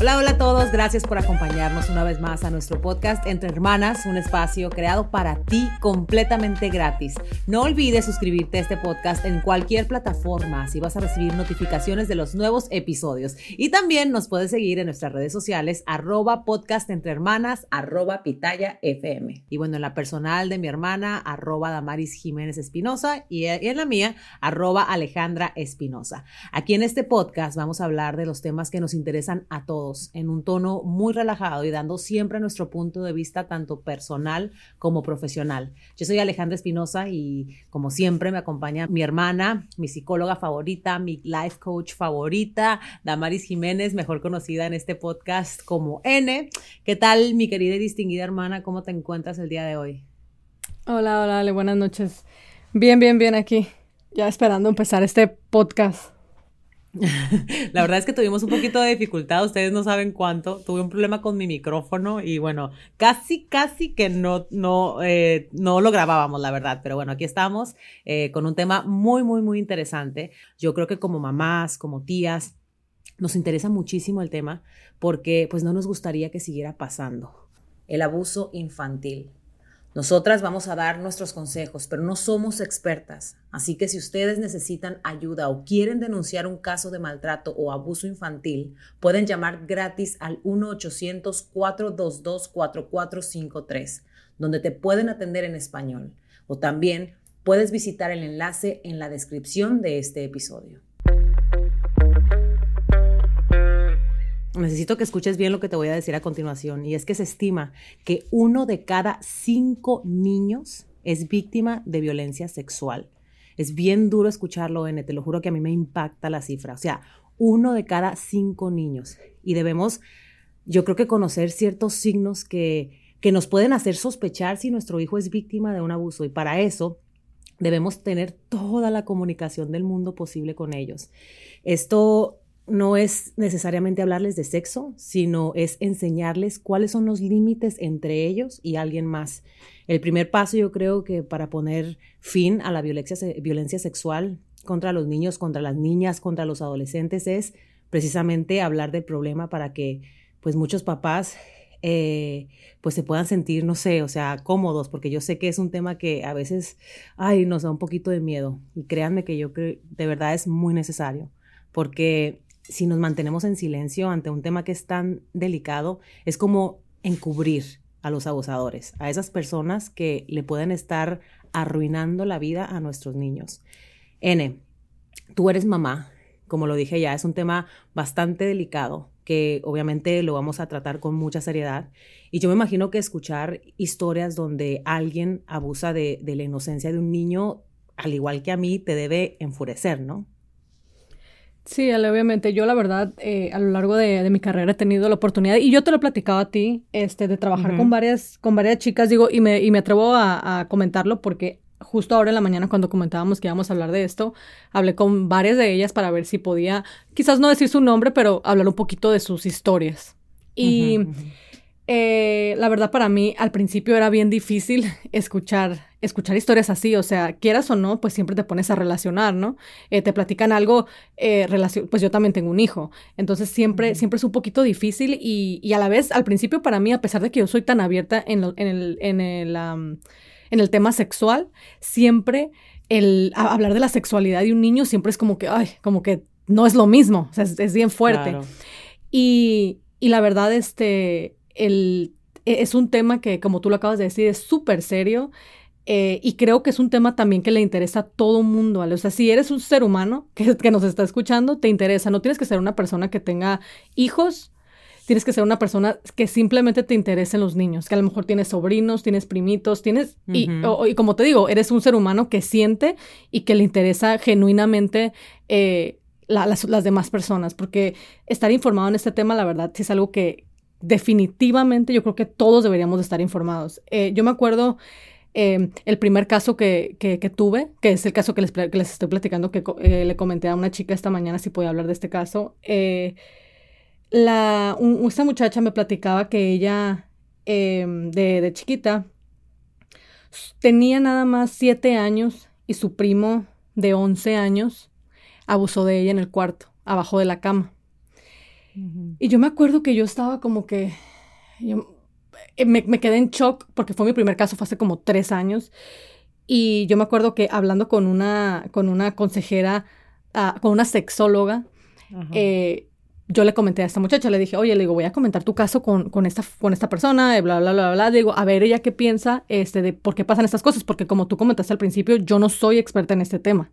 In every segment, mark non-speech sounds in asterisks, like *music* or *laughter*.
Hola, hola a todos, gracias por acompañarnos una vez más a nuestro podcast Entre Hermanas, un espacio creado para ti completamente gratis. No olvides suscribirte a este podcast en cualquier plataforma, así vas a recibir notificaciones de los nuevos episodios. Y también nos puedes seguir en nuestras redes sociales, arroba podcast arroba pitaya. Y bueno, en la personal de mi hermana, arroba Damaris Espinosa y en la mía, arroba Alejandra. Aquí en este podcast vamos a hablar de los temas que nos interesan a todos en un tono muy relajado y dando siempre nuestro punto de vista tanto personal como profesional. Yo soy Alejandra Espinosa y como siempre me acompaña mi hermana, mi psicóloga favorita, mi life coach favorita, Damaris Jiménez, mejor conocida en este podcast como N. ¿Qué tal mi querida y distinguida hermana? ¿Cómo te encuentras el día de hoy? Hola, hola, Ale, buenas noches. Bien, bien, bien aquí. Ya esperando empezar este podcast. *laughs* La verdad es que tuvimos un poquito de dificultad, ustedes no saben cuánto. Tuve un problema con mi micrófono y bueno, casi, casi que no, no, eh, no lo grabábamos, la verdad. Pero bueno, aquí estamos eh, con un tema muy, muy, muy interesante. Yo creo que como mamás, como tías, nos interesa muchísimo el tema porque pues no nos gustaría que siguiera pasando. El abuso infantil. Nosotras vamos a dar nuestros consejos, pero no somos expertas. Así que si ustedes necesitan ayuda o quieren denunciar un caso de maltrato o abuso infantil, pueden llamar gratis al 1-800-422-4453, donde te pueden atender en español. O también puedes visitar el enlace en la descripción de este episodio. Necesito que escuches bien lo que te voy a decir a continuación, y es que se estima que uno de cada cinco niños es víctima de violencia sexual. Es bien duro escucharlo, N, te lo juro que a mí me impacta la cifra. O sea, uno de cada cinco niños. Y debemos, yo creo que conocer ciertos signos que, que nos pueden hacer sospechar si nuestro hijo es víctima de un abuso. Y para eso debemos tener toda la comunicación del mundo posible con ellos. Esto no es necesariamente hablarles de sexo, sino es enseñarles cuáles son los límites entre ellos y alguien más. El primer paso yo creo que para poner fin a la violencia, sexual contra los niños, contra las niñas, contra los adolescentes es precisamente hablar del problema para que pues muchos papás eh, pues se puedan sentir, no sé, o sea, cómodos, porque yo sé que es un tema que a veces, ay, nos da un poquito de miedo. Y créanme que yo creo, de verdad es muy necesario, porque si nos mantenemos en silencio ante un tema que es tan delicado, es como encubrir a los abusadores, a esas personas que le pueden estar arruinando la vida a nuestros niños. N, tú eres mamá, como lo dije ya, es un tema bastante delicado que obviamente lo vamos a tratar con mucha seriedad. Y yo me imagino que escuchar historias donde alguien abusa de, de la inocencia de un niño, al igual que a mí, te debe enfurecer, ¿no? Sí, obviamente. Yo, la verdad, eh, a lo largo de, mi carrera he tenido la oportunidad, y yo te lo he platicado a ti, este, de trabajar con varias, con varias chicas, digo, y me, y me atrevo a, comentarlo porque justo ahora en la mañana cuando comentábamos que íbamos a hablar de esto, hablé con varias de ellas para ver si podía, quizás no decir su nombre, pero hablar un poquito de sus historias. Y eh, la verdad para mí al principio era bien difícil *laughs* escuchar, escuchar historias así, o sea, quieras o no, pues siempre te pones a relacionar, ¿no? Eh, te platican algo, eh, pues yo también tengo un hijo, entonces siempre, siempre es un poquito difícil y, a la vez, al principio para mí, a pesar de que yo soy tan abierta en, el, en, el, en el tema sexual, siempre el hablar de la sexualidad de un niño siempre es como que, ay, como que no es lo mismo, o sea, es, bien fuerte. Y, y la verdad, este el, e, es un tema que, como tú lo acabas de decir, es súper serio. Eh, y creo que es un tema también que le interesa a todo mundo. O sea, si eres un ser humano que, *laughs* que, nos está escuchando, te interesa. No tienes que ser una persona que tenga hijos, tienes que ser una persona que simplemente te interesen los niños, que a lo mejor tienes sobrinos, tienes primitos, tienes... y, como te digo, eres un ser humano que siente y que le interesa genuinamente eh, las, las, demás personas, porque estar informado en este tema, la verdad, es algo que, definitivamente yo creo que todos deberíamos de estar informados. Eh, yo me acuerdo em, el primer caso que, que, tuve, que es el caso que les, les estoy platicando, que eh, le comenté a una chica esta mañana si podía hablar de este caso. Eh, la, esta muchacha me platicaba que ella, em, de, de chiquita, tenía nada más siete años y su primo de 11 años abusó de ella en el cuarto, abajo de la cama. Y yo me acuerdo que yo estaba como que, me, me, quedé en shock porque fue mi primer caso, fue hace como tres años. Y yo me acuerdo que hablando con una, con una consejera, uh, con una sexóloga, eh, yo le comenté a esta muchacha, le dije, oye, le digo, voy a comentar tu caso con, con, esta, con esta persona, y bla, bla, bla, bla. Digo, a ver, ella qué piensa este, de por qué pasan estas cosas, porque como tú comentaste al principio, yo no soy experta en este tema.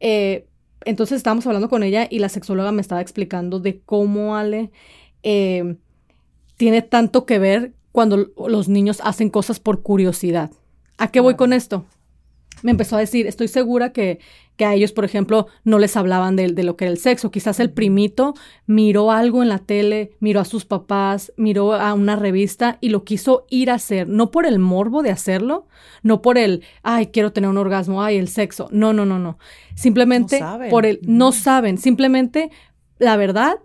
Eh, entonces estábamos hablando con ella y la sexóloga me estaba explicando de cómo Ale eh, tiene tanto que ver cuando los niños hacen cosas por curiosidad. ¿A qué voy con esto? Me empezó a decir, estoy segura que, que a ellos, por ejemplo, no les hablaban de, de, lo que era el sexo. Quizás el primito miró algo en la tele, miró a sus papás, miró a una revista y lo quiso ir a hacer, no por el morbo de hacerlo, no por el, ay, quiero tener un orgasmo, ay, el sexo. No, no, no, no. Simplemente por el, no saben, simplemente, la verdad,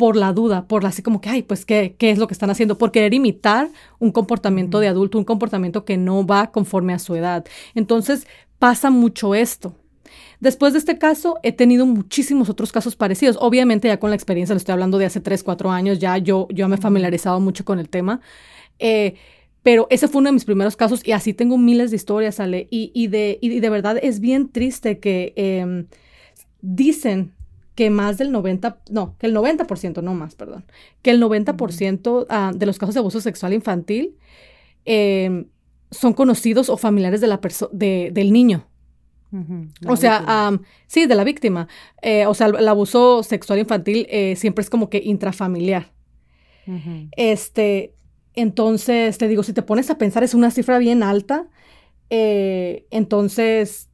por la duda, por así como que, ay, pues, ¿qué, ¿qué es lo que están haciendo? Por querer imitar un comportamiento de adulto, un comportamiento que no va conforme a su edad. Entonces, pasa mucho esto. Después de este caso, he tenido muchísimos otros casos parecidos. Obviamente, ya con la experiencia, lo estoy hablando de hace 3, 4 años, ya yo, yo me he familiarizado mucho con el tema. Eh, pero ese fue uno de mis primeros casos y así tengo miles de historias, Ale. Y, y, de, y de verdad es bien triste que eh, dicen que más del 90, no, que el 90%, no más, perdón, que el 90% uh, de los casos de abuso sexual infantil eh, son conocidos o familiares de la de, del niño. Uh -huh, o sea, um, sí, de la víctima. Eh, o sea, el, el, abuso sexual infantil eh, siempre es como que intrafamiliar. Uh -huh. Este, entonces, te digo, si te pones a pensar, es una cifra bien alta. Eh, entonces,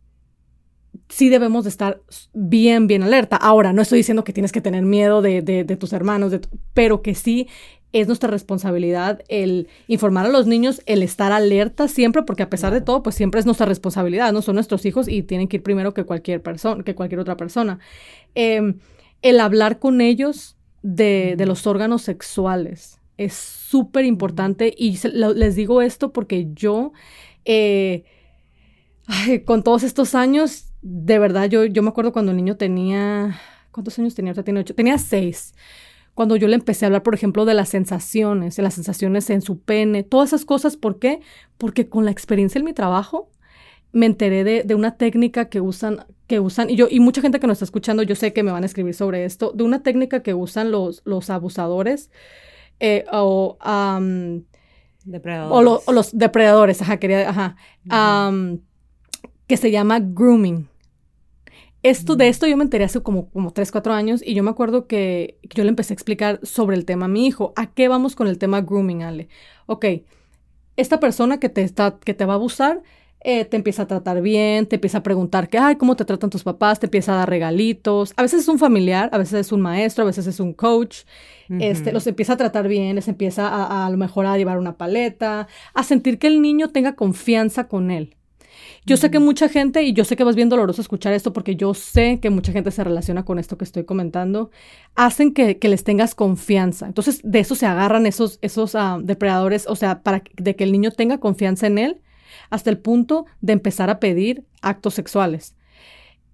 sí debemos de estar bien, bien alerta. Ahora, no estoy diciendo que tienes que tener miedo de, de, de tus hermanos, de pero que sí es nuestra responsabilidad el informar a los niños, el estar alerta siempre, porque a pesar de todo, pues siempre es nuestra responsabilidad, no son nuestros hijos y tienen que ir primero que cualquier persona, que cualquier otra persona. Eh, el hablar con ellos de, de los órganos sexuales es súper importante y se, lo, les digo esto porque yo, eh, ay, con todos estos años, de verdad, yo, yo me acuerdo cuando el niño tenía, ¿cuántos años tenía? Tenía ocho, tenía seis cuando yo le empecé a hablar, por ejemplo, de las sensaciones, de las sensaciones en su pene, todas esas cosas. ¿Por qué? Porque con la experiencia en mi trabajo me enteré de, de, una técnica que usan, que usan, y yo, y mucha gente que nos está escuchando, yo sé que me van a escribir sobre esto, de una técnica que usan los, los abusadores eh, o, um, depredadores. O, lo, o, los depredadores, ajá, quería, ajá, uh -huh. um, que se llama grooming. Esto, de esto yo me enteré hace como, como 3, 4 años y yo me acuerdo que yo le empecé a explicar sobre el tema a mi hijo. ¿A qué vamos con el tema grooming, Ale? Ok, esta persona que te, está, que te va a abusar eh, te empieza a tratar bien, te empieza a preguntar que, ay, ¿cómo te tratan tus papás? Te empieza a dar regalitos. A veces es un familiar, a veces es un maestro, a veces es un coach. Uh -huh. este, los empieza a tratar bien, les empieza a, a, a lo mejor a llevar una paleta, a sentir que el niño tenga confianza con él. Yo sé que mucha gente, y yo sé que vas bien doloroso escuchar esto porque yo sé que mucha gente se relaciona con esto que estoy comentando, hacen que, que les tengas confianza. Entonces, de eso se agarran esos, esos uh, depredadores, o sea, para de que el niño tenga confianza en él hasta el punto de empezar a pedir actos sexuales.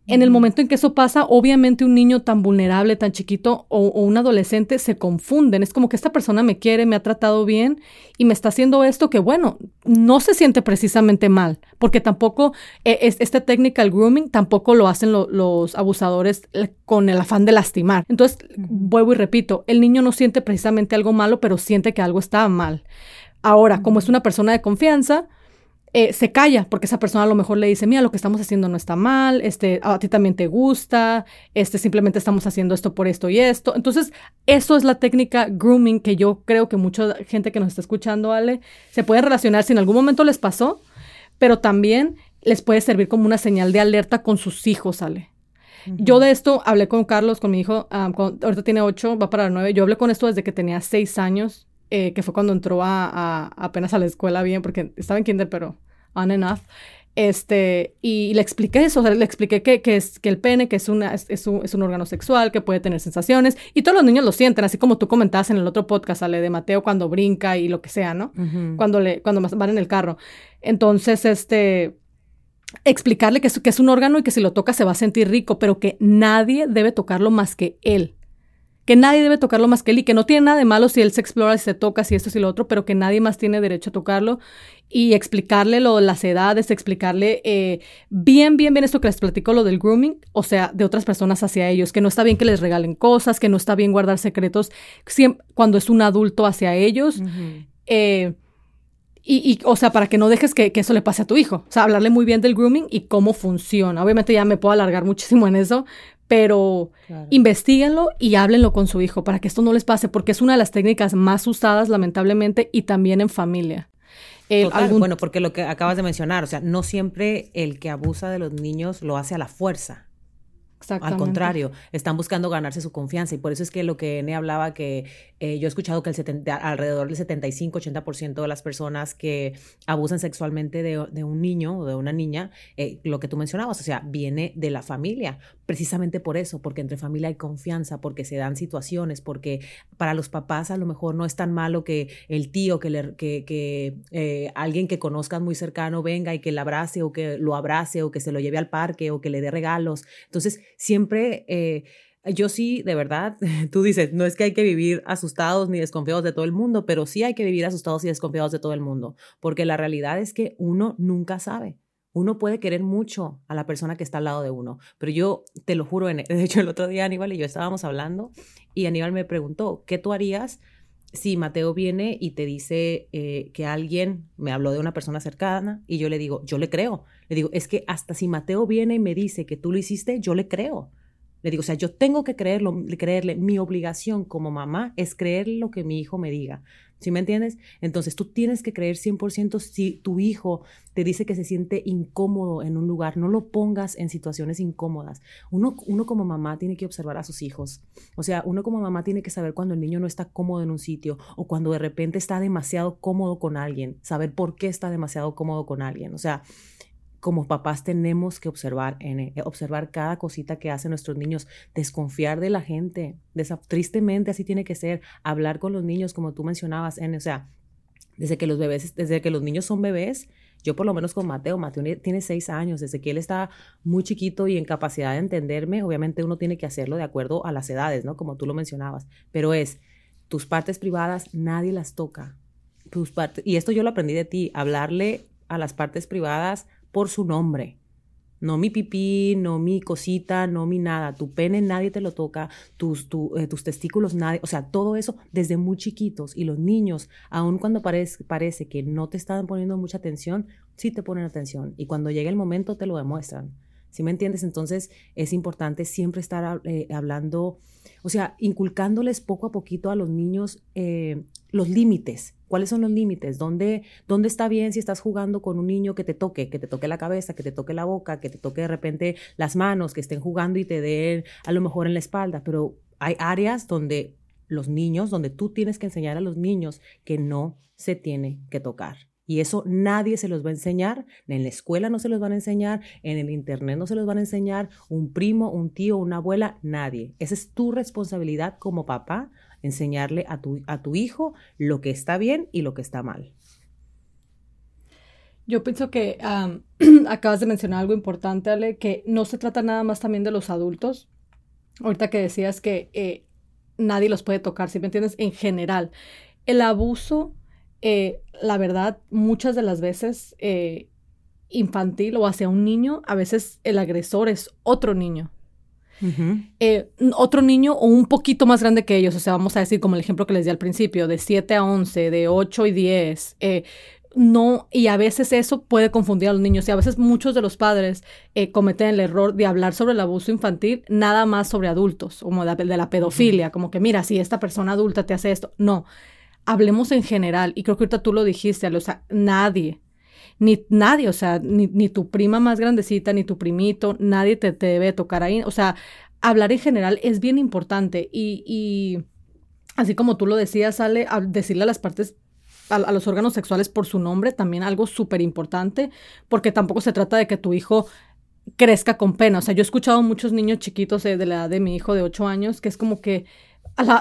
En el momento en que eso pasa, obviamente un niño tan vulnerable, tan chiquito o, o, un adolescente se confunden. Es como que esta persona me quiere, me ha tratado bien y me está haciendo esto que, bueno, no se siente precisamente mal, porque tampoco eh, es, esta técnica, el grooming, tampoco lo hacen lo, los abusadores eh, con el afán de lastimar. Entonces, vuelvo y repito, el niño no siente precisamente algo malo, pero siente que algo está mal. Ahora, como es una persona de confianza, eh, se calla porque esa persona a lo mejor le dice, mira, lo que estamos haciendo no está mal, este, a ti también te gusta, este, simplemente estamos haciendo esto por esto y esto. Entonces, eso es la técnica grooming que yo creo que mucha gente que nos está escuchando, Ale, se puede relacionar si en algún momento les pasó, pero también les puede servir como una señal de alerta con sus hijos, Ale. Uh -huh. Yo de esto hablé con Carlos, con mi hijo, um, con, ahorita tiene ocho, va para nueve. Yo hablé con esto desde que tenía seis años eh, que fue cuando entró a, a, apenas a la escuela bien, porque estaba en kinder, pero on and off. Este, y le expliqué eso, o sea, le expliqué que, que, es, que el pene, que es, una, es, es, un, es, un, órgano sexual, que puede tener sensaciones, y todos los niños lo sienten, así como tú comentabas en el otro podcast, Ale, de Mateo cuando brinca y lo que sea, ¿no? Uh -huh. Cuando, le, cuando van en el carro. Entonces, este, explicarle que es, que es un órgano y que si lo toca se va a sentir rico, pero que nadie debe tocarlo más que él que nadie debe tocarlo más que él y que no tiene nada de malo si él se explora, si se toca, si esto, si lo otro, pero que nadie más tiene derecho a tocarlo y explicarle lo, las edades, explicarle eh, bien, bien, bien esto que les platico, lo del grooming, o sea, de otras personas hacia ellos, que no está bien que les regalen cosas, que no está bien guardar secretos cuando es un adulto hacia ellos. eh, y, o sea, para que no dejes que, eso le pase a tu hijo. O sea, hablarle muy bien del grooming y cómo funciona. Obviamente ya me puedo alargar muchísimo en eso, pero investiguenlo y háblenlo con su hijo para que esto no les pase, porque es una de las técnicas más usadas, lamentablemente, y también en familia. Bueno, porque lo que acabas de mencionar, o sea, no siempre el que abusa de los niños lo hace a la fuerza. Al contrario, están buscando ganarse su confianza y por eso es que lo que N hablaba que eh, yo he escuchado que el 70, alrededor del 75-80% de las personas que abusan sexualmente de, un niño o de una niña, eh, lo que tú mencionabas, o sea, viene de la familia, precisamente por eso, porque entre familia hay confianza, porque se dan situaciones, porque para los papás a lo mejor no es tan malo que el tío, que, le, que, que eh, alguien que conozcan muy cercano venga y que le abrace o que lo abrace o que se lo lleve al parque o que le dé regalos. Entonces, siempre yo sí, de verdad, *laughs* tú dices, no es que hay que vivir asustados ni desconfiados de todo el mundo, pero sí hay que vivir asustados y desconfiados de todo el mundo, porque la realidad es que uno nunca sabe. Uno puede querer mucho a la persona que está al lado de uno, pero yo te lo juro, *laughs* de hecho el otro día Aníbal y yo estábamos hablando y Aníbal me preguntó, ¿qué tú harías si Mateo viene y te dice eh, que alguien me habló de una persona cercana y yo le digo, yo le creo. Le digo, es que hasta si Mateo viene y me dice que tú lo hiciste, yo le creo. Le digo, o sea, yo tengo que creerlo, creerle. Mi obligación como mamá es creer lo que mi hijo me diga. ¿Sí me entiendes? Entonces tú tienes que creer 100% si tu hijo te dice que se siente incómodo en un lugar, no lo pongas en situaciones incómodas. Uno, uno como mamá tiene que observar a sus hijos. O sea, uno como mamá tiene que saber cuando el niño no está cómodo en un sitio o cuando de repente está demasiado cómodo con alguien, saber por qué está demasiado cómodo con alguien. O sea, como papás tenemos que observar, eh, observar cada cosita que hacen nuestros niños, desconfiar de la gente. tristemente así tiene que ser, hablar con los niños como tú mencionabas, o sea, desde que los bebés, desde que los niños son bebés, yo por lo menos con Mateo, Mateo tiene seis años, desde que él está muy chiquito y en capacidad de entenderme, obviamente uno tiene que hacerlo de acuerdo a las edades, ¿no? Como tú lo mencionabas, pero es, tus partes privadas nadie las toca. Tus partes, y esto yo lo aprendí de ti, hablarle a las partes privadas por su nombre. No mi pipí, no mi cosita, no mi nada. Tu pene nadie te lo toca, tus, eh, tus testículos nadie. O sea, todo eso desde muy chiquitos. Y los niños, aun cuando parece, parece que no te están poniendo mucha atención, sí te ponen atención. Y cuando llega el momento te lo demuestran. ¿Sí me entiendes? Entonces es importante siempre estar eh, hablando, o sea, inculcándoles poco a poquito a los niños eh, los límites. ¿Cuáles son los límites? ¿Dónde, ¿Dónde está bien si estás jugando con un niño que te toque, que te toque la cabeza, que te toque la boca, que te toque de repente las manos, que estén jugando y te den a lo mejor en la espalda? Pero hay áreas donde los niños, donde tú tienes que enseñar a los niños que no se tiene que tocar. Y eso nadie se los va a enseñar, en la escuela no se los van a enseñar, en el internet no se los van a enseñar, un primo, un tío, una abuela, nadie. Esa es tu responsabilidad como papá, enseñarle a tu, a tu hijo lo que está bien y lo que está mal. Yo pienso que *clears throat* acabas de mencionar algo importante, Ale, que no se trata nada más también de los adultos. Ahorita que decías que eh, nadie los puede tocar, si me entiendes? En general, el abuso eh, la verdad, muchas de las veces eh, infantil o hacia un niño, a veces el agresor es otro niño. Eh, otro niño o un poquito más grande que ellos, o sea, vamos a decir como el ejemplo que les di al principio, de 7 a 11, de 8 y 10, no, y a veces eso puede confundir a los niños. Y a veces muchos de los padres cometen el error de hablar sobre el abuso infantil nada más sobre adultos, como de, la pedofilia, como que mira, si esta persona adulta te hace esto. No, hablemos en general, y creo que ahorita tú lo dijiste, o sea, nadie, ni nadie, o sea, ni, ni, tu prima más grandecita, ni tu primito, nadie te, te, debe tocar ahí, o sea, hablar en general es bien importante y, y así como tú lo decías, sale a decirle a las partes a, los órganos sexuales por su nombre, también algo súper importante, porque tampoco se trata de que tu hijo crezca con pena. O sea, yo he escuchado muchos niños chiquitos de la edad de mi hijo de 8 años que es como que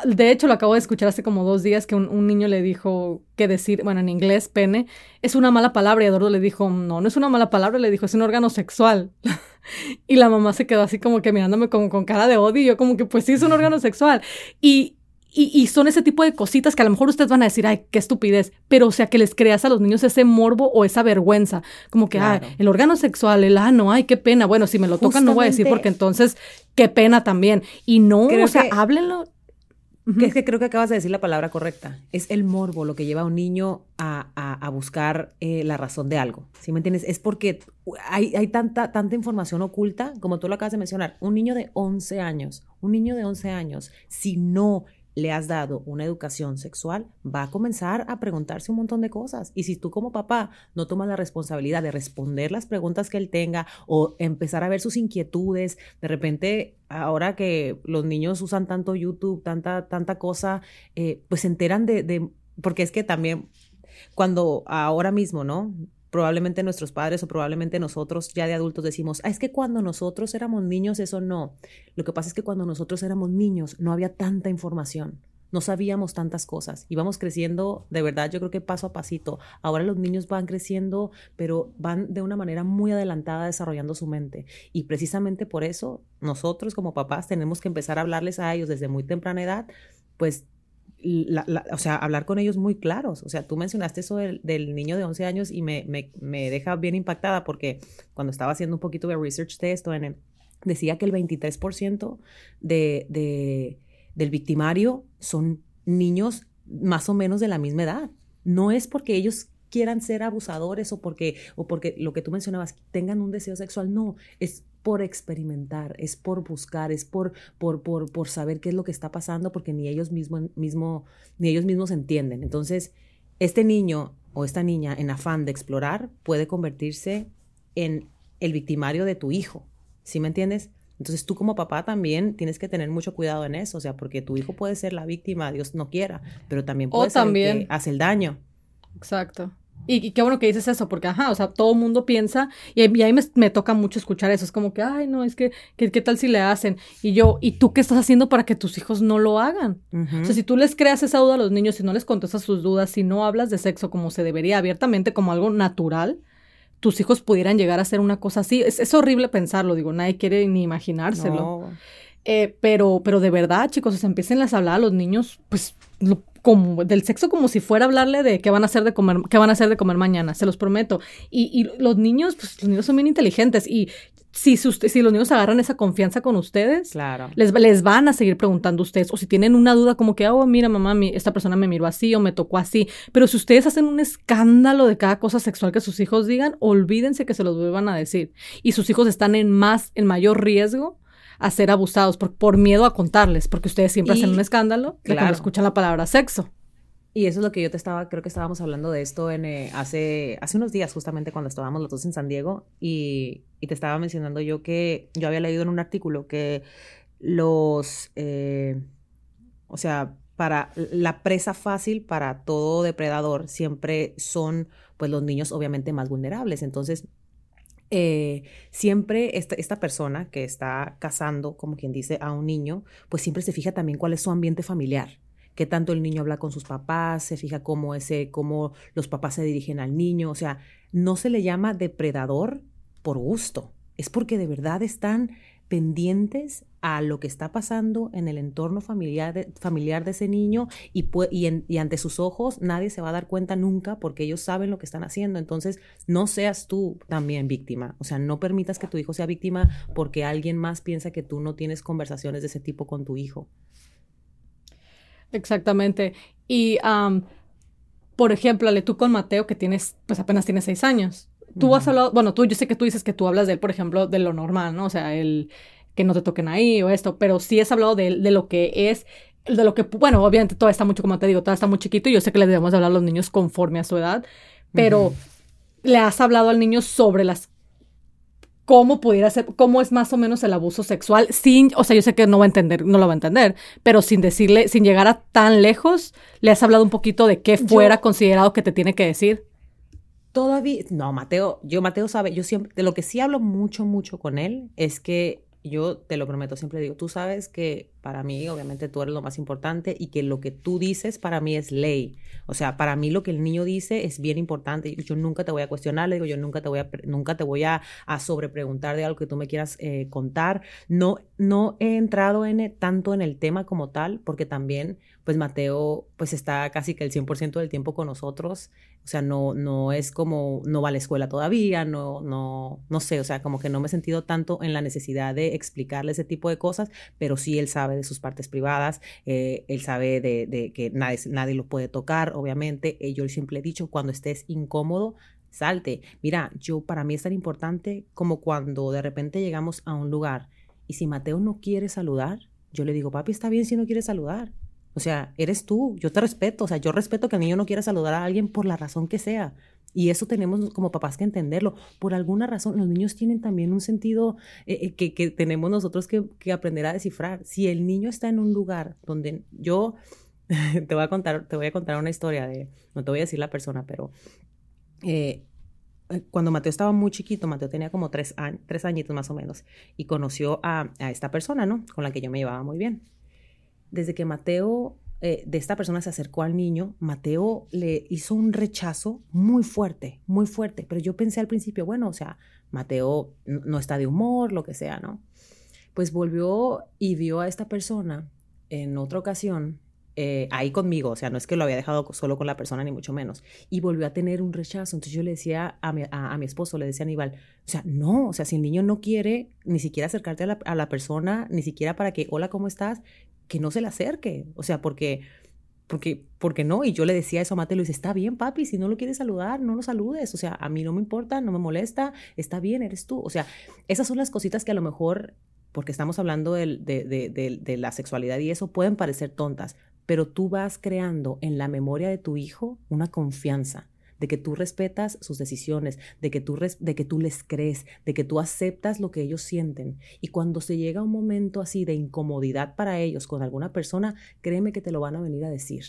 de hecho, lo acabo de escuchar hace como dos días que un, niño le dijo que decir, bueno, en inglés, pene, es una mala palabra. Y Eduardo le dijo, no, no es una mala palabra, le dijo, es un órgano sexual. *laughs* y la mamá se quedó así como que mirándome como con cara de odio. Y yo como que, pues sí, es un órgano sexual. Y, y, son ese tipo de cositas que a lo mejor ustedes van a decir, ay, qué estupidez, pero o sea, que les creas a los niños ese morbo o esa vergüenza, como que, ay, el órgano sexual, el ano, ay, qué pena, bueno, si me lo tocan no voy a decir porque entonces, qué pena también. Y no, o sea, háblenlo. Que es que creo que acabas de decir la palabra correcta. Es el morbo lo que lleva a un niño a, a, buscar eh, la razón de algo. ¿Sí me entiendes? Es porque hay, hay, tanta, tanta información oculta, como tú lo acabas de mencionar. Un niño de 11 años, un niño de 11 años, si no le has dado una educación sexual, va a comenzar a preguntarse un montón de cosas. Y si tú como papá no tomas la responsabilidad de responder las preguntas que él tenga o empezar a ver sus inquietudes, de repente, ahora que los niños usan tanto YouTube, tanta, tanta cosa, eh, pues se enteran de, de, porque es que también cuando ahora mismo, ¿no? Probablemente nuestros padres o probablemente nosotros ya de adultos decimos, ah, es que cuando nosotros éramos niños eso no. Lo que pasa es que cuando nosotros éramos niños no había tanta información, no sabíamos tantas cosas, íbamos creciendo de verdad, yo creo que paso a pasito. Ahora los niños van creciendo, pero van de una manera muy adelantada desarrollando su mente. Y precisamente por eso nosotros como papás tenemos que empezar a hablarles a ellos desde muy temprana edad, pues o sea, hablar con ellos muy claros. O sea, tú mencionaste eso del, niño de 11 años y me, me, deja bien impactada porque cuando estaba haciendo un poquito de research de esto, en decía que el 23% de, de, del victimario son niños más o menos de la misma edad. No es porque ellos quieran ser abusadores o porque, o porque lo que tú mencionabas, tengan un deseo sexual, no, es por experimentar, es por buscar, es por, por, por, por saber qué es lo que está pasando, porque ni ellos, mismo, mismo, ni ellos mismos entienden. Entonces, este niño o esta niña en afán de explorar puede convertirse en el victimario de tu hijo, ¿sí me entiendes? Entonces tú como papá también tienes que tener mucho cuidado en eso, o sea, porque tu hijo puede ser la víctima, Dios no quiera, pero también puede ser también. El que hace el daño. Exacto. Y, qué bueno que dices eso, porque, ajá, o sea, todo el mundo piensa, y, y ahí me, me, toca mucho escuchar eso, es como que, ay, no, es que, ¿qué tal si le hacen? Y yo, ¿y tú qué estás haciendo para que tus hijos no lo hagan? O sea, si tú les creas esa duda a los niños, si no les contestas sus dudas, si no hablas de sexo como se debería abiertamente, como algo natural, tus hijos pudieran llegar a hacer una cosa así. Es, es horrible pensarlo, digo, nadie quiere ni imaginárselo. Eh, pero, pero de verdad, chicos, o sea, empiecen a hablar a los niños, pues, lo, como del sexo como si fuera a hablarle de qué van a hacer de comer, qué van a hacer de comer mañana, se los prometo. Y, y los niños, pues los niños son bien inteligentes y si, si los niños agarran esa confianza con ustedes, claro. les, les van a seguir preguntando a ustedes. O si tienen una duda como que, oh, mira, mamá, esta persona me miró así o me tocó así. Pero si ustedes hacen un escándalo de cada cosa sexual que sus hijos digan, olvídense que se los vuelvan a decir. Y sus hijos están en más, en mayor riesgo a ser abusados por, por miedo a contarles, porque ustedes siempre hacen un escándalo claro. cuando escuchan la palabra sexo. Y eso es lo que yo te estaba, creo que estábamos hablando de esto en, eh, hace, hace unos días, justamente cuando estábamos los dos en San Diego, y, y, te estaba mencionando yo que yo había leído en un artículo que los, eh, o sea, para la presa fácil para todo depredador siempre son, pues los niños obviamente más vulnerables. Entonces, eh, siempre esta, esta, persona que está casando, como quien dice, a un niño, pues siempre se fija también cuál es su ambiente familiar, qué tanto el niño habla con sus papás, se fija cómo, ese, cómo los papás se dirigen al niño, o sea, no se le llama depredador por gusto, es porque de verdad están pendientes a lo que está pasando en el entorno familiar de, familiar de ese niño y, y, ante sus ojos nadie se va a dar cuenta nunca porque ellos saben lo que están haciendo. Entonces, no seas tú también víctima. O sea, no permitas que tu hijo sea víctima porque alguien más piensa que tú no tienes conversaciones de ese tipo con tu hijo. Exactamente. Y, por ejemplo, tú con Mateo, que tienes, pues apenas tienes seis años. Tú has hablado, bueno, tú, yo sé que tú dices que tú hablas de él, por ejemplo, de lo normal, ¿no? O sea, el que no te toquen ahí o esto, pero sí has hablado de, de lo que es de lo que, bueno, obviamente todo está mucho, como te digo, todo está muy chiquito y yo sé que le debemos hablar a los niños conforme a su edad, pero le has hablado al niño sobre las cómo pudiera ser, cómo es más o menos el abuso sexual, sin, o sea, yo sé que no va a entender, no lo va a entender, pero sin decirle, sin llegar a tan lejos, le has hablado un poquito de qué fuera considerado que te tiene que decir. Todavía, no, Mateo, yo, Mateo sabe, yo siempre, de lo que sí hablo mucho, mucho con él, es que yo te lo prometo, siempre digo, tú sabes que Para mí, obviamente, tú eres lo más importante y que lo que tú dices para mí es ley. O sea, para mí lo que el niño dice es bien importante. Yo nunca te voy a cuestionar, le digo, yo nunca te voy a, nunca te voy a, a sobrepreguntar de algo que tú me quieras eh, contar. No, no he entrado en, tanto en el tema como tal, porque también pues Mateo pues está casi que el 100% del tiempo con nosotros, o sea, no, no es como, no va a la escuela todavía, no, no, no sé, o sea, como que no me he sentido tanto en la necesidad de explicarle ese tipo de cosas, pero sí él sabe de sus partes privadas, eh, él sabe de, que nadie, nadie lo puede tocar, obviamente, eh, yo siempre he dicho, cuando estés incómodo, salte. Mira, yo para mí es tan importante como cuando de repente llegamos a un lugar y si Mateo no quiere saludar, yo le digo, papi, está bien si no quiere saludar. O sea, eres tú, yo te respeto, o sea, yo respeto que el niño no quiera saludar a alguien por la razón que sea. Y eso tenemos como papás que entenderlo. Por alguna razón, los niños tienen también un sentido eh, eh, que, que, tenemos nosotros que, que, aprender a descifrar. Si el niño está en un lugar donde yo *laughs* te voy a contar, te voy a contar una historia de, no te voy a decir la persona, pero eh, cuando Mateo estaba muy chiquito, Mateo tenía como tres, tres añitos más o menos, y conoció a, a esta persona, ¿no? Con la que yo me llevaba muy bien desde que Mateo, eh, de esta persona se acercó al niño, Mateo le hizo un rechazo muy fuerte, muy fuerte. Pero yo pensé al principio, bueno, o sea, Mateo no está de humor, lo que sea, ¿no? Pues volvió y vio a esta persona en otra ocasión eh, ahí conmigo, o sea, no es que lo había dejado solo con la persona, ni mucho menos, y volvió a tener un rechazo. Entonces yo le decía a mi, a, esposo, le decía a Aníbal, o sea, no, o sea, si el niño no quiere ni siquiera acercarte a la, a persona, ni siquiera para que, hola, ¿cómo estás? que no se le acerque. O sea, porque, porque, porque no. Y yo le decía eso a Mateo, le dice, está bien, papi, si no lo quieres saludar, no lo saludes. O sea, a mí no me importa, no me molesta, está bien, eres tú. O sea, esas son las cositas que a lo mejor, porque estamos hablando de, de la sexualidad y eso, pueden parecer tontas, pero tú vas creando en la memoria de tu hijo una confianza de que tú respetas sus decisiones, de que tú, de que tú les crees, de que tú aceptas lo que ellos sienten. Y cuando se llega un momento así de incomodidad para ellos con alguna persona, créeme que te lo van a venir a decir.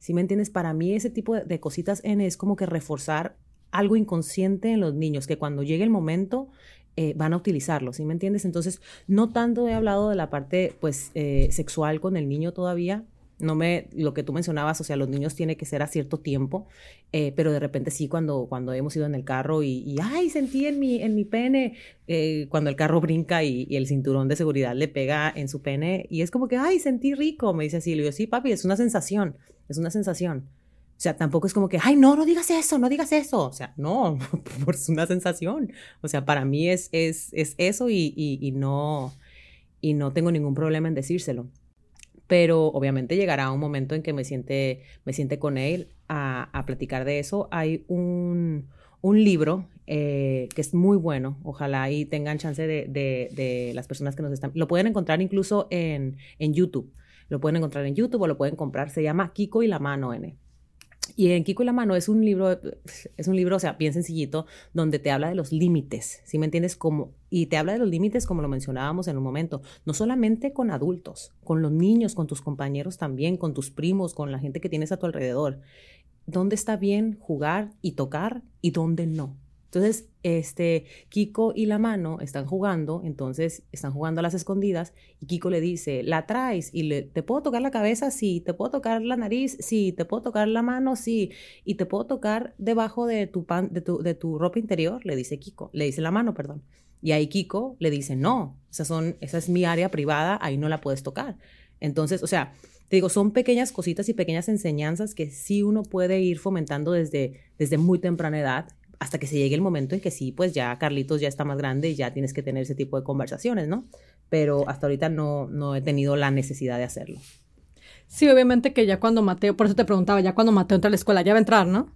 Si me entiendes? Para mí ese tipo de, cositas N es como que reforzar algo inconsciente en los niños, que cuando llegue el momento eh, van a utilizarlo, ¿sí me entiendes? Entonces, no tanto he hablado de la parte pues eh, sexual con el niño todavía, no me, lo que tú mencionabas, o sea, los niños tienen que ser a cierto tiempo, eh, pero de repente sí, cuando, cuando hemos ido en el carro y, y ay, sentí en mi, en mi pene, eh, cuando el carro *laughs* brinca y, el cinturón de seguridad le pega en su pene, y es como que, ay, sentí rico, me dice así, le digo, sí, papi, es una sensación, es una sensación. O sea, tampoco es como que, ay, no, no digas eso, no digas eso. O sea, no, *laughs* es una sensación. O sea, para mí es, es, es eso y, y no, y no tengo ningún problema en decírselo pero obviamente llegará un momento en que me siente, me siente con él a, a platicar de eso. Hay un, un libro eh, que es muy bueno, ojalá y tengan chance de, de, de, las personas que nos están, lo pueden encontrar incluso en, en YouTube, lo pueden encontrar en YouTube o lo pueden comprar, se llama Kiko y la mano N. Y en Kiko y la mano es un libro, es un libro, o sea, bien sencillito, donde te habla de los límites, ¿sí me entiendes? Como, y te habla de los límites como lo mencionábamos en un momento, no solamente con adultos, con los niños, con tus compañeros también, con tus primos, con la gente que tienes a tu alrededor. ¿Dónde está bien jugar y tocar y dónde no? Entonces, este, Kiko y la mano están jugando, entonces están jugando a las escondidas y Kiko le dice, la traes y le, ¿te puedo tocar la cabeza? Sí, ¿te puedo tocar la nariz? Sí, ¿te puedo tocar la mano? Sí, y ¿te puedo tocar debajo de tu, pan, de tu, de tu ropa interior? Le dice Kiko, le dice la mano, perdón. Y ahí Kiko le dice, no, esas son, esa es mi área privada, ahí no la puedes tocar. Entonces, o sea, te digo, son pequeñas cositas y pequeñas enseñanzas que sí uno puede ir fomentando desde, desde muy temprana edad hasta que se llegue el momento en que sí, pues ya Carlitos ya está más grande y ya tienes que tener ese tipo de conversaciones, ¿no? Pero hasta ahorita no, no he tenido la necesidad de hacerlo. Sí, obviamente que ya cuando Mateo, por eso te preguntaba, ya cuando Mateo entra a la escuela, ya va a entrar, ¿no?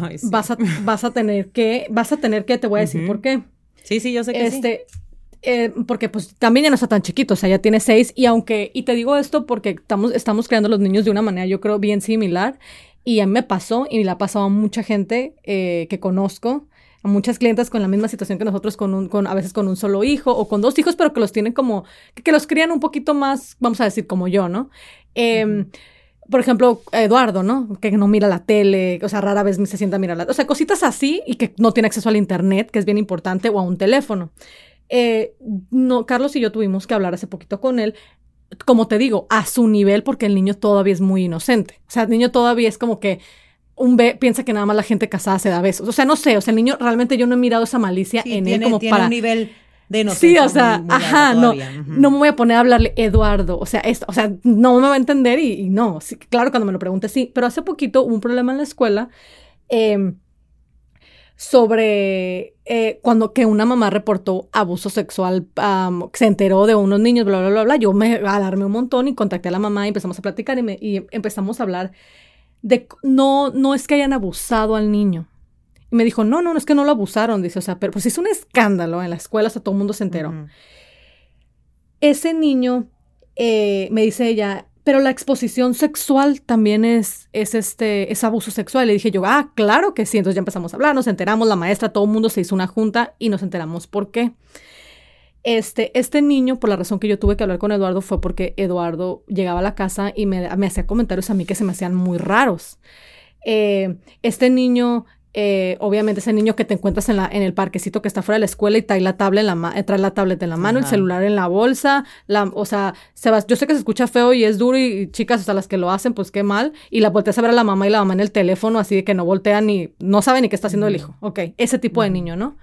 Ay, sí. vas, a, vas a tener que, vas a tener que, te voy a decir por qué. Sí, sí, yo sé que este, sí. Eh, porque pues también ya no está tan chiquito, o sea, ya tiene seis y aunque, y te digo esto porque estamos, estamos creando a los niños de una manera yo creo bien similar y a mí me pasó y le ha pasado a mucha gente eh, que conozco, a muchas clientes con la misma situación que nosotros, con, un, con a veces con un solo hijo o con dos hijos, pero que los tienen como, que, los crían un poquito más, vamos a decir, como yo, ¿no? Eh, Por ejemplo, Eduardo, ¿no? Que no mira la tele, o sea, rara vez se sienta a mirar la O sea, cositas así y que no tiene acceso al internet, que es bien importante, o a un teléfono. Eh, no, Carlos y yo tuvimos que hablar hace poquito con él como te digo, a su nivel porque el niño todavía es muy inocente. O sea, el niño todavía es como que un B piensa que nada más la gente casada se da besos. O sea, no sé, o sea, el niño realmente yo no he mirado esa malicia en él como tiene para un nivel de. Sí, o sea, ajá, no, no me voy a poner a hablarle Eduardo, o sea, esto, o sea, no me va a entender y, no, sí, claro, cuando me lo pregunte, sí, pero hace poquito hubo un problema en la escuela eh, sobre eh, cuando que una mamá reportó abuso sexual, se enteró de unos niños, bla, bla, bla, bla, yo me alarmé un montón y contacté a la mamá y empezamos a platicar y, y empezamos a hablar de, no, no es que hayan abusado al niño, y me dijo, no, no, no es que no lo abusaron, dice, o sea, pero pues es un escándalo en la escuela, o sea, todo el mundo se enteró. Ese niño, eh, me dice ella, pero la exposición sexual también es, es, este, es abuso sexual. Le dije yo, ah, claro que sí. Entonces ya empezamos a hablar, nos enteramos, la maestra, todo el mundo se hizo una junta y nos enteramos por qué. Este, este niño, por la razón que yo tuve que hablar con Eduardo, fue porque Eduardo llegaba a la casa y me, me hacía comentarios a mí que se me hacían muy raros. Eh, este niño eh, obviamente ese niño que te encuentras en, la, en el parquecito que está fuera de la escuela y trae la tablet en la, eh, trae la tablet en la mano, el celular en la bolsa, la, o sea, se va, yo sé que se escucha feo y es duro y, chicas hasta las que lo hacen, pues qué mal, y la volteas a ver a la mamá y la mamá en el teléfono, así de que no voltean ni, no sabe ni qué está haciendo el hijo, ok, ese tipo de niño, ¿no?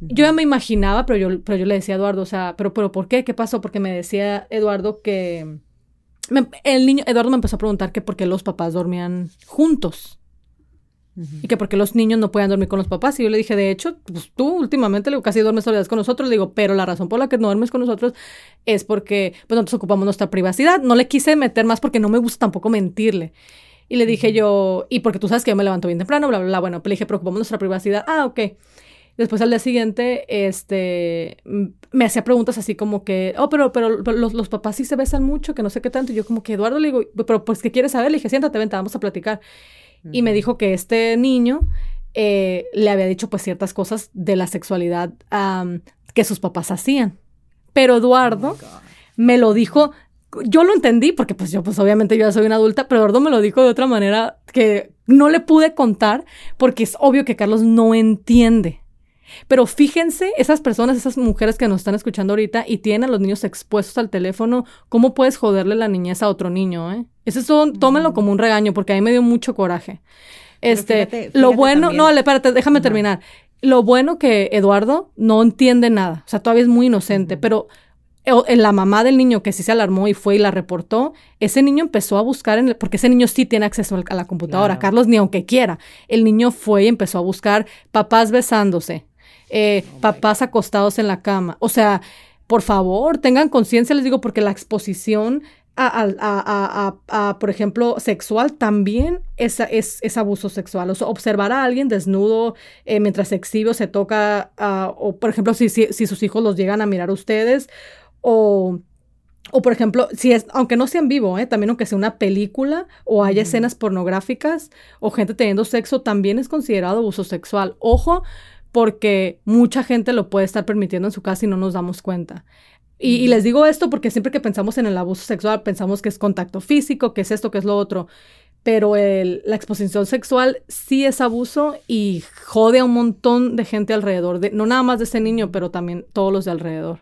Yo ya me imaginaba, pero yo, pero yo le decía a Eduardo, o sea, pero, pero ¿por qué? ¿Qué pasó? Porque me decía Eduardo que... el niño, Eduardo me empezó a preguntar que por qué los papás dormían juntos. Y que porque los niños no pueden dormir con los papás. Y yo le dije, de hecho, pues tú últimamente casi duermes soledad con nosotros. Le digo, pero la razón por la que no duermes con nosotros es porque pues, nosotros ocupamos nuestra privacidad. No le quise meter más porque no me gusta tampoco mentirle. Y le dije yo, y porque tú sabes que yo me levanto bien temprano, bla, bla, bla. Bueno, pues le dije, preocupamos nuestra privacidad. Ah, ok. Después al día siguiente, este, me hacía preguntas así como que, oh, pero, pero, los, los, papás sí se besan mucho, que no sé qué tanto. Y yo como que, Eduardo, le digo, pero pues, ¿qué quieres saber? Le dije, siéntate, vente, vamos a platicar y me dijo que este niño eh, le había dicho pues ciertas cosas de la sexualidad que sus papás hacían. Pero Eduardo oh me lo dijo, yo lo entendí porque pues yo pues obviamente yo ya soy una adulta, pero Eduardo me lo dijo de otra manera que no le pude contar porque es obvio que Carlos no entiende. Pero fíjense, esas personas, esas mujeres que nos están escuchando ahorita y tienen a los niños expuestos al teléfono, ¿cómo puedes joderle la niñez a otro niño, eh? Eso es tómenlo como un regaño, porque a mí me dio mucho coraje. Este, lo bueno, no, espérate, déjame terminar. Lo bueno que Eduardo no entiende nada, o sea, todavía es muy inocente, pero eh, la mamá del niño que sí se alarmó y fue y la reportó, ese niño empezó a buscar, en porque ese niño sí tiene acceso a la computadora, Carlos ni aunque quiera, el niño fue y empezó a buscar papás besándose, eh, oh papás acostados en la cama. O sea, por favor, tengan conciencia, les digo, porque la exposición a, por ejemplo, sexual también es, es, abuso sexual. O sea, observar a alguien desnudo eh, mientras se exhibe o se toca, ah, o por ejemplo, si, si, si, sus hijos los llegan a mirar a ustedes, o, o por ejemplo, si es, aunque no sea en vivo, eh, también aunque sea una película o haya escenas pornográficas o gente teniendo sexo, también es considerado abuso sexual. Ojo, porque mucha gente lo puede estar permitiendo en su casa y no nos damos cuenta. Y, les digo esto porque siempre que pensamos en el abuso sexual, pensamos que es contacto físico, que es esto, que es lo otro. Pero la exposición sexual sí es abuso y jode a un montón de gente alrededor, de, no nada más de ese niño, pero también todos los de alrededor.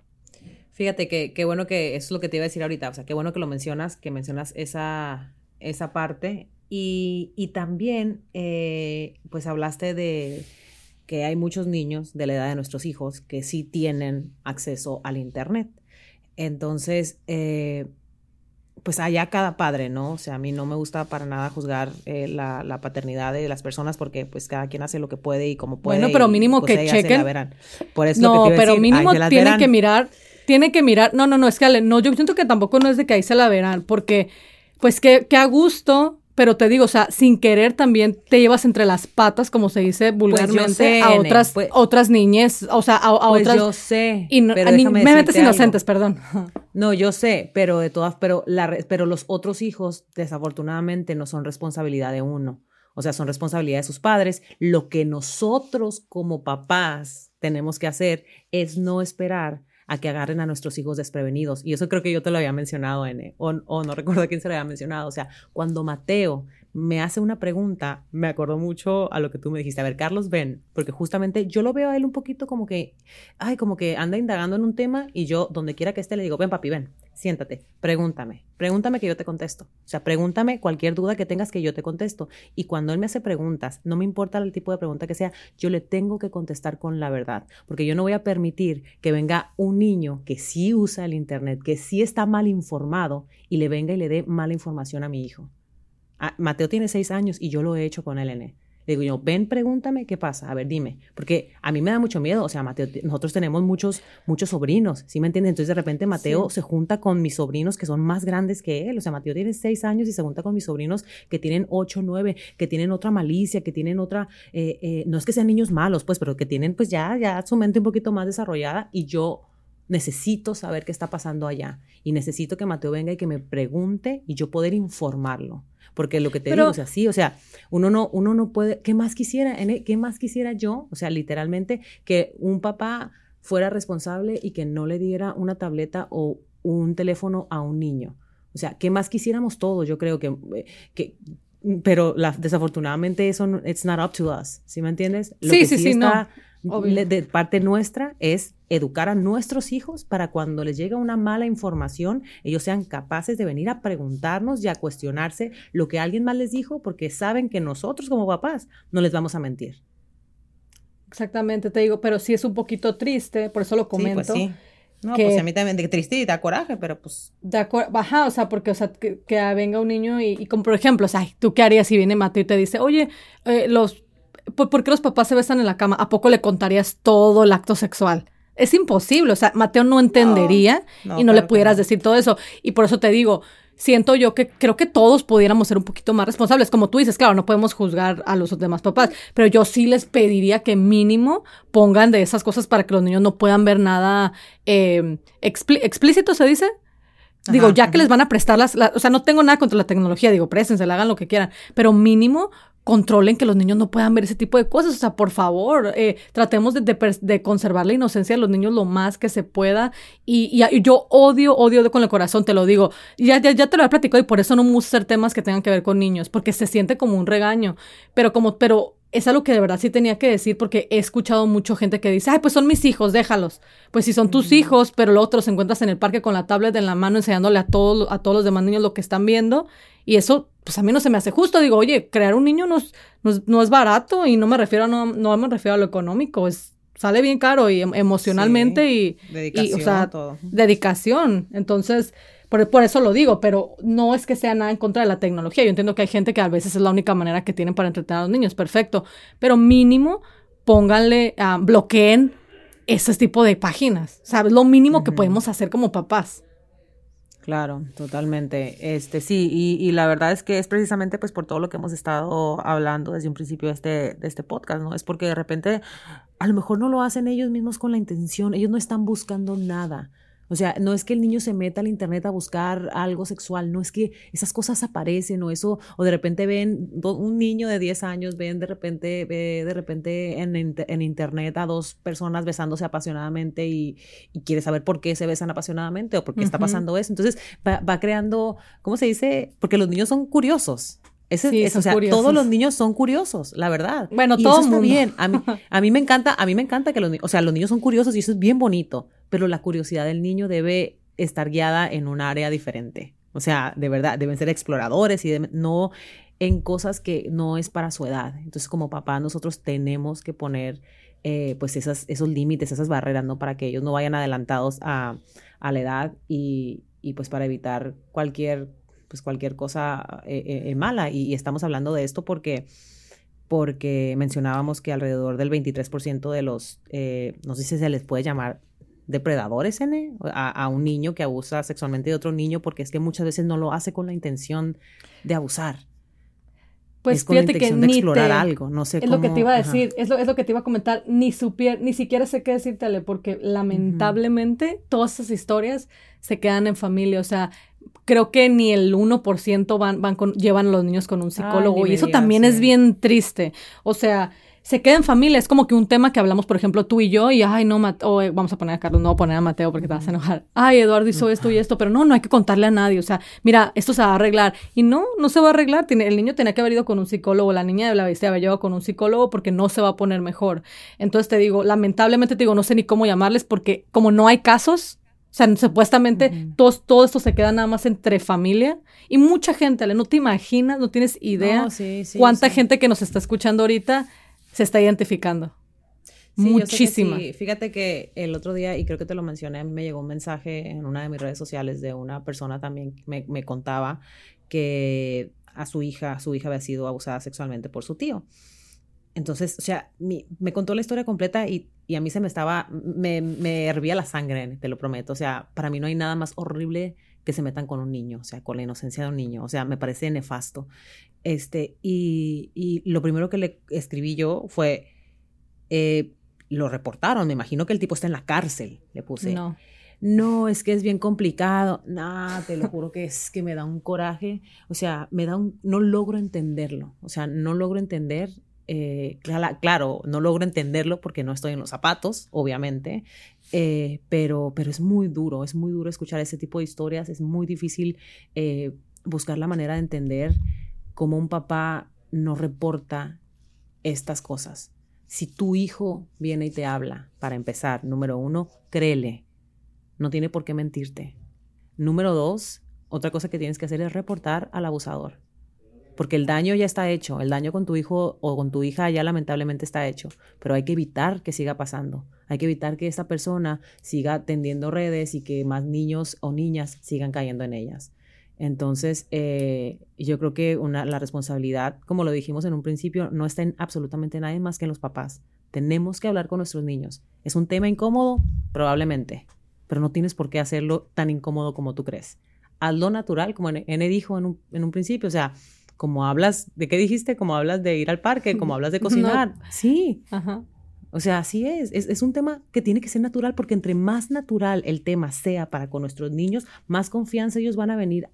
Fíjate que qué bueno que eso es lo que te iba a decir ahorita, o sea, qué bueno que lo mencionas, que mencionas esa, esa parte. Y, y también, eh, pues hablaste de, que hay muchos niños de la edad de nuestros hijos que sí tienen acceso al Internet. Entonces, eh, pues allá cada padre, ¿no? O sea, a mí no me gusta para nada juzgar eh, la, paternidad de las personas porque pues cada quien hace lo que puede y como puede. Bueno, pero mínimo pues, que chequen. Por eso no, pero mínimo tienen que mirar, tiene que mirar, no, no, no, es que no, yo siento que tampoco no es de que ahí se la verán, porque pues que, que a gusto pero te digo, o sea, sin querer también te llevas entre las patas, como se dice pues vulgarmente, a otras, pues otras niñas, o sea, a, pues otras. Yo sé. Y pero metes inocentes, perdón. *laughs* No, yo sé, pero de todas, pero, la, pero los otros hijos, desafortunadamente, no son responsabilidad de uno. O sea, son responsabilidad de sus padres. Lo que nosotros como papás tenemos que hacer es no esperar a que agarren a nuestros hijos desprevenidos. Y eso creo que yo te lo había mencionado, N, o, o no recuerdo quién se lo había mencionado. O sea, cuando Mateo me hace una pregunta, me acordó mucho a lo que tú me dijiste. A ver, Carlos, ven, porque justamente yo lo veo a él un poquito como que, ay, como que anda indagando en un tema y yo, donde quiera que esté, le digo, ven, papi, ven, siéntate, pregúntame, pregúntame que yo te contesto. O sea, pregúntame cualquier duda que tengas que yo te contesto. Y cuando él me hace preguntas, no me importa el tipo de pregunta que sea, yo le tengo que contestar con la verdad, porque yo no voy a permitir que venga un niño que sí usa el Internet, que sí está mal informado y le venga y le dé mala información a mi hijo. Ah, Mateo tiene seis años y yo lo he hecho con él Le digo yo, ven, pregúntame qué pasa. A ver, dime. Porque a mí me da mucho miedo. O sea, Mateo, nosotros tenemos muchos, muchos sobrinos, ¿sí me entiendes? Entonces de repente Mateo se junta con mis sobrinos que son más grandes que él. O sea, Mateo tiene seis años y se junta con mis sobrinos que tienen ocho, nueve, que tienen otra malicia, que tienen otra, eh, eh, no es que sean niños malos, pues, pero que tienen pues ya, ya su mente un poquito más desarrollada y yo necesito saber qué está pasando allá y necesito que Mateo venga y que me pregunte y yo poder informarlo. Porque lo que te digo, o sea, sí, o sea, uno no, uno no puede, ¿qué más quisiera? E, ¿Qué más quisiera yo? O sea, literalmente que un papá fuera responsable y que no le diera una tableta o un teléfono a un niño. O sea, ¿qué más quisiéramos todos? Yo creo que, eh, que pero desafortunadamente eso, it's not up to us, ¿sí me entiendes? Lo sí, que sí, sí, está, de parte nuestra es educar a nuestros hijos para cuando les llega una mala información, ellos sean capaces de venir a preguntarnos y a cuestionarse lo que alguien más les dijo, porque saben que nosotros como papás no les vamos a mentir. Exactamente, te digo, pero sí es un poquito triste, por eso lo comento. Sí, pues sí. No, pues a mí también de triste y da coraje, pero pues. De Ajá, o sea, porque, o sea, que, venga un niño y, como por ejemplo, o sea, ¿tú qué harías si viene Mateo y te dice, oye, eh, los ¿por, qué los papás se besan en la cama? ¿A poco le contarías todo el acto sexual? Es imposible, o sea, Mateo no entendería y no le pudieras decir todo eso. Y por eso te digo, siento yo que creo que todos pudiéramos ser un poquito más responsables. Como tú dices, claro, no podemos juzgar a los demás papás, pero yo sí les pediría que mínimo pongan de esas cosas para que los niños no puedan ver nada eh, explícito, se dice. Digo, ya que les van a prestar las, o sea, no tengo nada contra la tecnología, digo, préstense, hagan lo que quieran, pero mínimo controlen que los niños no puedan ver ese tipo de cosas. O sea, por favor, eh, tratemos de, conservar la inocencia de los niños lo más que se pueda. Y, yo odio, odio con el corazón, te lo digo. Ya, ya, ya te lo he platicado y por eso no me gusta hacer temas que tengan que ver con niños, porque se siente como un regaño. Pero como, pero es algo que de verdad sí tenía que decir porque he escuchado mucha gente que dice, ay, pues son mis hijos, déjalos. Pues si son tus hijos, pero luego te los encuentras en el parque con la tablet en la mano enseñándole a todos, a todos los demás niños lo que están viendo. Y eso, pues a mí no se me hace justo. Digo, oye, crear un niño no es, no es, barato y no me refiero a, no, no me refiero a lo económico, es sale bien caro y em, emocionalmente y, dedicación, o sea, todo. dedicación. Entonces, por, eso lo digo, pero no es que sea nada en contra de la tecnología. Yo entiendo que hay gente que a veces es la única manera que tienen para entretener a los niños, perfecto. Pero mínimo pónganle, uh, bloqueen ese tipo de páginas. ¿Sabes? Lo mínimo que podemos hacer como papás. Claro, totalmente. Este sí, y, la verdad es que es precisamente pues por todo lo que hemos estado hablando desde un principio de este, de este podcast, ¿no? Es porque de repente a lo mejor no lo hacen ellos mismos con la intención, ellos no están buscando nada. O sea, no es que el niño se meta al internet a buscar algo sexual, no es que esas cosas aparecen o eso, o de repente ven, un niño de 10 años ven de repente, ve de repente en, en internet a dos personas besándose apasionadamente y, quiere saber por qué se besan apasionadamente o por qué está pasando eso. Entonces va, creando, ¿cómo se dice? Porque los niños son curiosos. Ese, o sea, todos los niños son curiosos, la verdad. Bueno, todo está bien. A mí, *laughs* a mí me encanta, a mí me encanta que los niños, o sea, los niños son curiosos y eso es bien bonito pero la curiosidad del niño debe estar guiada en un área diferente. O sea, de verdad, deben ser exploradores y no en cosas que no es para su edad. Entonces, como papá, nosotros tenemos que poner eh, pues esos límites, esas barreras, ¿no? Para que ellos no vayan adelantados a, la edad y, pues para evitar cualquier, pues cualquier cosa eh, eh, mala. Y, estamos hablando de esto porque porque mencionábamos que alrededor del 23% de los, no sé si se les puede llamar depredadores N, a, a, un niño que abusa sexualmente de otro niño, porque es que muchas veces no lo hace con la intención de abusar. Pues fíjate que ni explorar algo, no sé Es lo que te iba a decir, es lo, es lo, que te iba a comentar, ni supier, ni siquiera sé qué decírtele, porque lamentablemente todas esas historias se quedan en familia, o sea, creo que ni el 1% van, van con, llevan a los niños con un psicólogo, y eso también es bien triste, o sea, se queda en familia. Es como que un tema que hablamos, por ejemplo, tú y yo, y ay, no, o eh, vamos a poner a Carlos, no voy a poner a Mateo porque te vas a enojar. Ay, Eduardo hizo esto y esto, pero no, no hay que contarle a nadie. O sea, mira, esto se va a arreglar. Y no, no se va a arreglar. Tiene, el niño tenía que haber ido con un psicólogo, la niña de la bestia había llevado con un psicólogo porque no se va a poner mejor. Entonces te digo, lamentablemente te digo, no sé ni cómo llamarles porque como no hay casos, o sea, supuestamente todo esto se queda nada más entre familia. Y mucha gente, no te imaginas, no tienes idea cuánta gente que nos está escuchando ahorita se está identificando. Muchísima. Fíjate que el otro día, y creo que te lo mencioné, a mí me llegó un mensaje en una de mis redes sociales de una persona también que me, me contaba que a su hija, su hija había sido abusada sexualmente por su tío. Entonces, o sea, me contó la historia completa y, y, a mí se me estaba, me, me hervía la sangre, te lo prometo. O sea, para mí no hay nada más horrible que se metan con un niño, o sea, con la inocencia de un niño. O sea, me parece nefasto. Este, y, y lo primero que le escribí yo fue, eh, lo reportaron, me imagino que el tipo está en la cárcel, le puse. No. No, es que es bien complicado. Nah, te lo juro que es que me da un coraje. O sea, me da un. No logro entenderlo. O sea, no logro entender eh, claro, no logro entenderlo porque no estoy en los zapatos, obviamente, eh, pero, pero es muy duro, es muy duro escuchar ese tipo de historias, es muy difícil eh, buscar la manera de entender cómo un papá no reporta estas cosas. Si tu hijo viene y te habla, para empezar, número uno, créele, no tiene por qué mentirte. Número dos, otra cosa que tienes que hacer es reportar al abusador porque el daño ya está hecho, el daño con tu hijo o con tu hija ya lamentablemente está hecho, pero hay que evitar que siga pasando, hay que evitar que esta persona siga tendiendo redes y que más niños o niñas sigan cayendo en ellas. Entonces, eh, yo creo que una, la responsabilidad, como lo dijimos en un principio, no está en absolutamente nadie más que en los papás. Tenemos que hablar con nuestros niños. ¿Es un tema incómodo? Probablemente, pero no tienes por qué hacerlo tan incómodo como tú crees. Hazlo natural, como N dijo en un, en un principio, o sea, como hablas, ¿de qué dijiste? Como hablas de ir al parque, como hablas de *laughs* cocinar. Sí. Ajá. O sea, así es. es. un tema que tiene que ser natural porque entre más natural el tema sea para con nuestros niños, más confianza ellos van a venir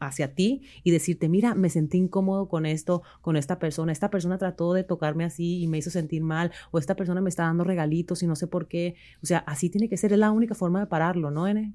hacia ti y decirte, mira, me sentí incómodo con esto, con esta persona. Esta persona trató de tocarme así y me hizo sentir mal. O esta persona me está dando regalitos y no sé por qué. O sea, así tiene que ser. Es la única forma de pararlo, ¿no, N?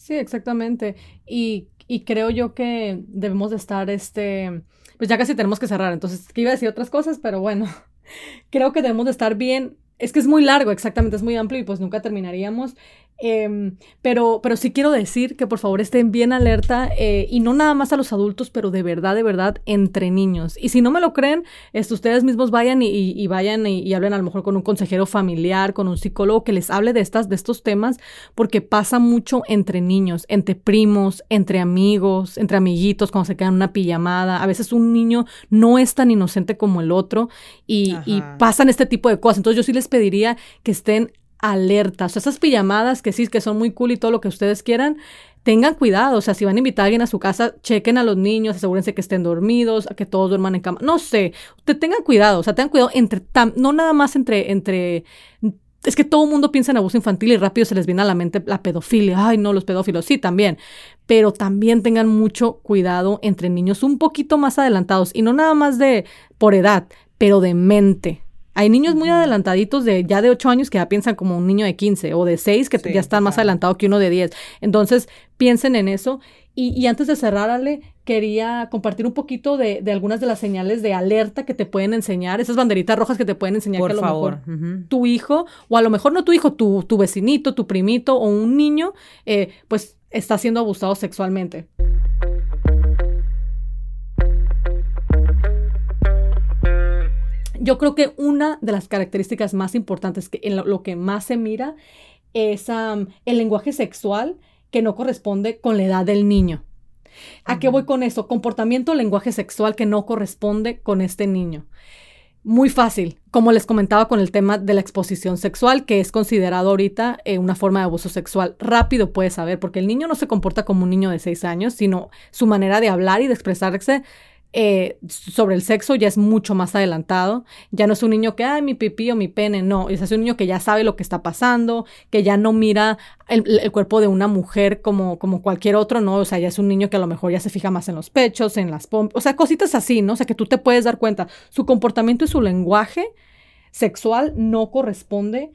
Sí, exactamente. Y, y creo yo que debemos de estar, este, pues ya casi tenemos que cerrar. Entonces, que iba a decir otras cosas, pero bueno, *laughs* creo que debemos de estar bien. Es que es muy largo, exactamente, es muy amplio y pues nunca terminaríamos. Em, pero, pero sí quiero decir que por favor estén bien alerta eh, y no nada más a los adultos, pero de verdad, de verdad, entre niños. Y si no me lo creen, esto, ustedes mismos vayan y, vayan y, hablen a lo mejor con un consejero familiar, con un psicólogo que les hable de, estas, de estos temas, porque pasa mucho entre niños, entre primos, entre amigos, entre amiguitos, cuando se quedan en una pijamada. A veces un niño no es tan inocente como el otro y, y pasan este tipo de cosas. Entonces yo sí les pediría que estén alertas. esas pijamadas que sí, que son muy cool y todo lo que ustedes quieran, tengan cuidado. O sea, si van a invitar a alguien a su casa, chequen a los niños, asegúrense que estén dormidos, que todos duerman en cama. No sé, usted tengan cuidado. O sea, tengan cuidado entre, no nada más entre, entre, es que todo el mundo piensa en abuso infantil y rápido se les viene a la mente la pedofilia. Ay, no, los pedófilos, sí, también. Pero también tengan mucho cuidado entre niños un poquito más adelantados y no nada más de por edad, pero de mente. Hay niños muy adelantaditos de ya de 8 años que ya piensan como un niño de 15 o de 6 que ya están más adelantado que uno de 10. Entonces, piensen en eso. Y, antes de cerrar, Ale, quería compartir un poquito de, algunas de las señales de alerta que te pueden enseñar, esas banderitas rojas que te pueden enseñar que a lo mejor tu hijo, o a lo mejor no tu hijo, tu, tu vecinito, tu primito o un niño, eh, pues está siendo abusado sexualmente. Yo creo que una de las características más importantes que en lo, que más se mira es el lenguaje sexual que no corresponde con la edad del niño. ¿A qué voy con eso? Comportamiento, lenguaje sexual que no corresponde con este niño. Muy fácil, como les comentaba con el tema de la exposición sexual, que es considerado ahorita eh, una forma de abuso sexual. Rápido puedes saber, porque el niño no se comporta como un niño de seis años, sino su manera de hablar y de expresarse eh, sobre el sexo ya es mucho más adelantado. Ya no es un niño que, ay, mi pipí o mi pene, no. Es un niño que ya sabe lo que está pasando, que ya no mira el, cuerpo de una mujer como, como cualquier otro, ¿no? O sea, ya es un niño que a lo mejor ya se fija más en los pechos, en las pompas, o sea, cositas así, ¿no? O sea, que tú te puedes dar cuenta. Su comportamiento y su lenguaje sexual no corresponde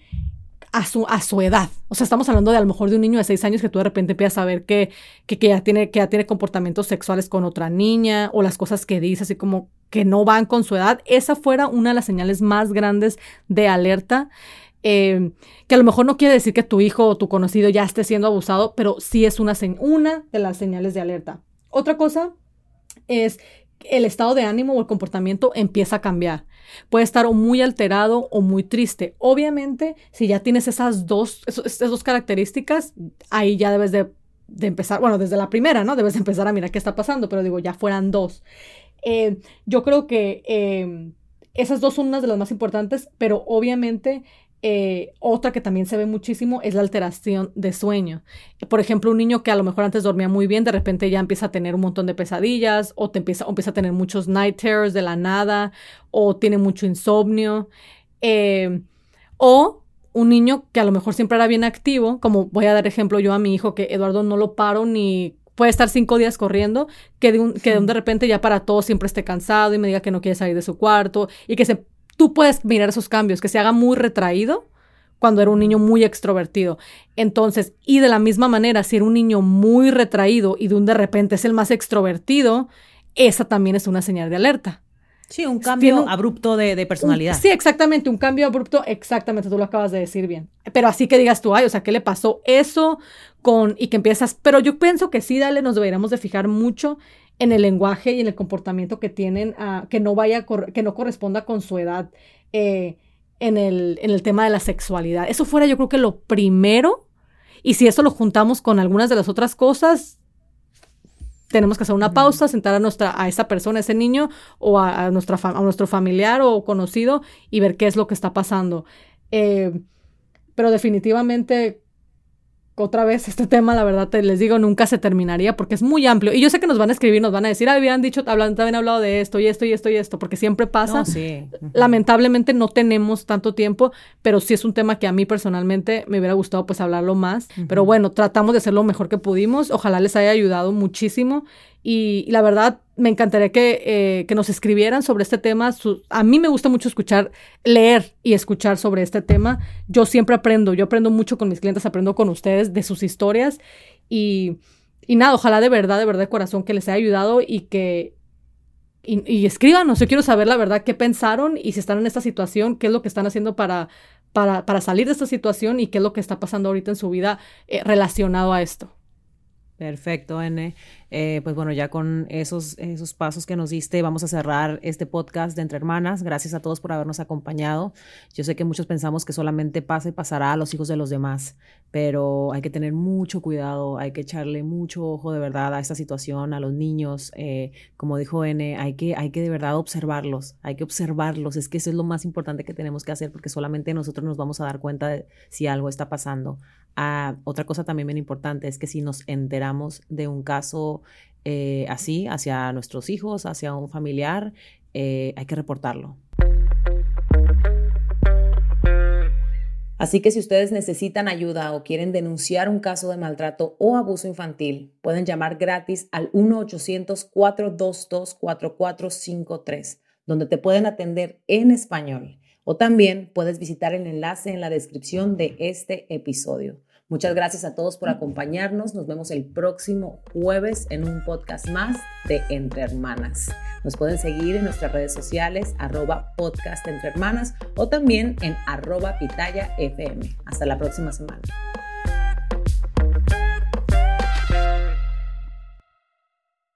a su, a su edad. O sea, estamos hablando de a lo mejor de un niño de seis años que tú de repente empiezas a ver que, que, ya, tiene, que ya tiene comportamientos sexuales con otra niña o las cosas que dice así como que no van con su edad. Esa fuera una de las señales más grandes de alerta. Eh, que a lo mejor no quiere decir que tu hijo o tu conocido ya esté siendo abusado, pero sí es una, una de las señales de alerta. Otra cosa es el estado de ánimo o el comportamiento empieza a cambiar. Puede estar o muy alterado o muy triste. Obviamente, si ya tienes esas dos, esas dos características, ahí ya debes de, empezar, bueno, desde la primera, ¿no? Debes de empezar a mirar qué está pasando, pero digo, ya fueran dos. Eh, yo creo que em, esas dos son unas de las más importantes, pero obviamente eh, otra que también se ve muchísimo es la alteración de sueño. Por ejemplo, un niño que a lo mejor antes dormía muy bien, de repente ya empieza a tener un montón de pesadillas o, te empieza, empieza a tener muchos night terrors de la nada o tiene mucho insomnio. Eh, o un niño que a lo mejor siempre era bien activo, como voy a dar ejemplo yo a mi hijo, que Eduardo no lo paro ni puede estar cinco días corriendo, que de, un, que de repente ya para todo siempre esté cansado y me diga que no quiere salir de su cuarto y que se tú puedes mirar esos cambios, que se haga muy retraído cuando era un niño muy extrovertido. Entonces, y de la misma manera, si era un niño muy retraído y de un de repente es el más extrovertido, esa también es una señal de alerta. Sí, un cambio abrupto de, personalidad. sí, exactamente, un cambio abrupto, exactamente, tú lo acabas de decir bien. Pero así que digas tú, ay, o sea, ¿qué le pasó eso con, y que empiezas, pero yo pienso que sí, dale, nos deberíamos de fijar mucho en el lenguaje y en el comportamiento que tienen, uh, que, no vaya, que no corresponda con su edad eh, en, el, en el tema de la sexualidad. Eso fuera yo creo que lo primero, y si eso lo juntamos con algunas de las otras cosas, tenemos que hacer una pausa, sentar a, nuestra, a esa persona, a ese niño, o a, nuestra, a nuestro familiar o conocido y ver qué es lo que está pasando. Eh, pero definitivamente otra vez este tema, la verdad, te les digo, nunca se terminaría porque es muy amplio. Y yo sé que nos van a escribir, nos van a decir, ah, habían dicho, hablan, también hablado de esto y esto y esto y esto, porque siempre pasa. sí. Lamentablemente no tenemos tanto tiempo, pero sí es un tema que a mí personalmente me hubiera gustado pues hablarlo más. Pero bueno, tratamos de hacer lo mejor que pudimos. Ojalá les haya ayudado muchísimo. Y, la verdad, me encantaría que, eh, que, nos escribieran sobre este tema. a mí me gusta mucho escuchar, leer y escuchar sobre este tema. Yo siempre aprendo, yo aprendo mucho con mis clientes, aprendo con ustedes de sus historias. Y, y nada, ojalá de verdad, de verdad de corazón que les haya ayudado y que... Y, y escríbanos, yo quiero saber la verdad qué pensaron y si están en esta situación, qué es lo que están haciendo para, para, para salir de esta situación y qué es lo que está pasando ahorita en su vida eh, relacionado a esto. Perfecto, N. Eh, pues bueno, ya con esos, esos pasos que nos diste, vamos a cerrar este podcast de Entre Hermanas. Gracias a todos por habernos acompañado. Yo sé que muchos pensamos que solamente pasa y pasará a los hijos de los demás, pero hay que tener mucho cuidado, hay que echarle mucho ojo de verdad a esta situación, a los niños. Eh, como dijo N, hay que, hay que de verdad observarlos, hay que observarlos. Es que eso es lo más importante que tenemos que hacer porque solamente nosotros nos vamos a dar cuenta de si algo está pasando. Ah, otra cosa también bien importante es que si nos enteramos de un caso eh, así hacia nuestros hijos, hacia un familiar, eh, hay que reportarlo. Así que si ustedes necesitan ayuda o quieren denunciar un caso de maltrato o abuso infantil, pueden llamar gratis al 1-800-422-4453, donde te pueden atender en español. O también puedes visitar el enlace en la descripción de este episodio. Muchas gracias a todos por acompañarnos. Nos vemos el próximo jueves en un podcast más de Entre Hermanas. Nos pueden seguir en nuestras redes sociales, arroba podcast entre hermanas o también en arroba pitaya fm. Hasta la próxima semana.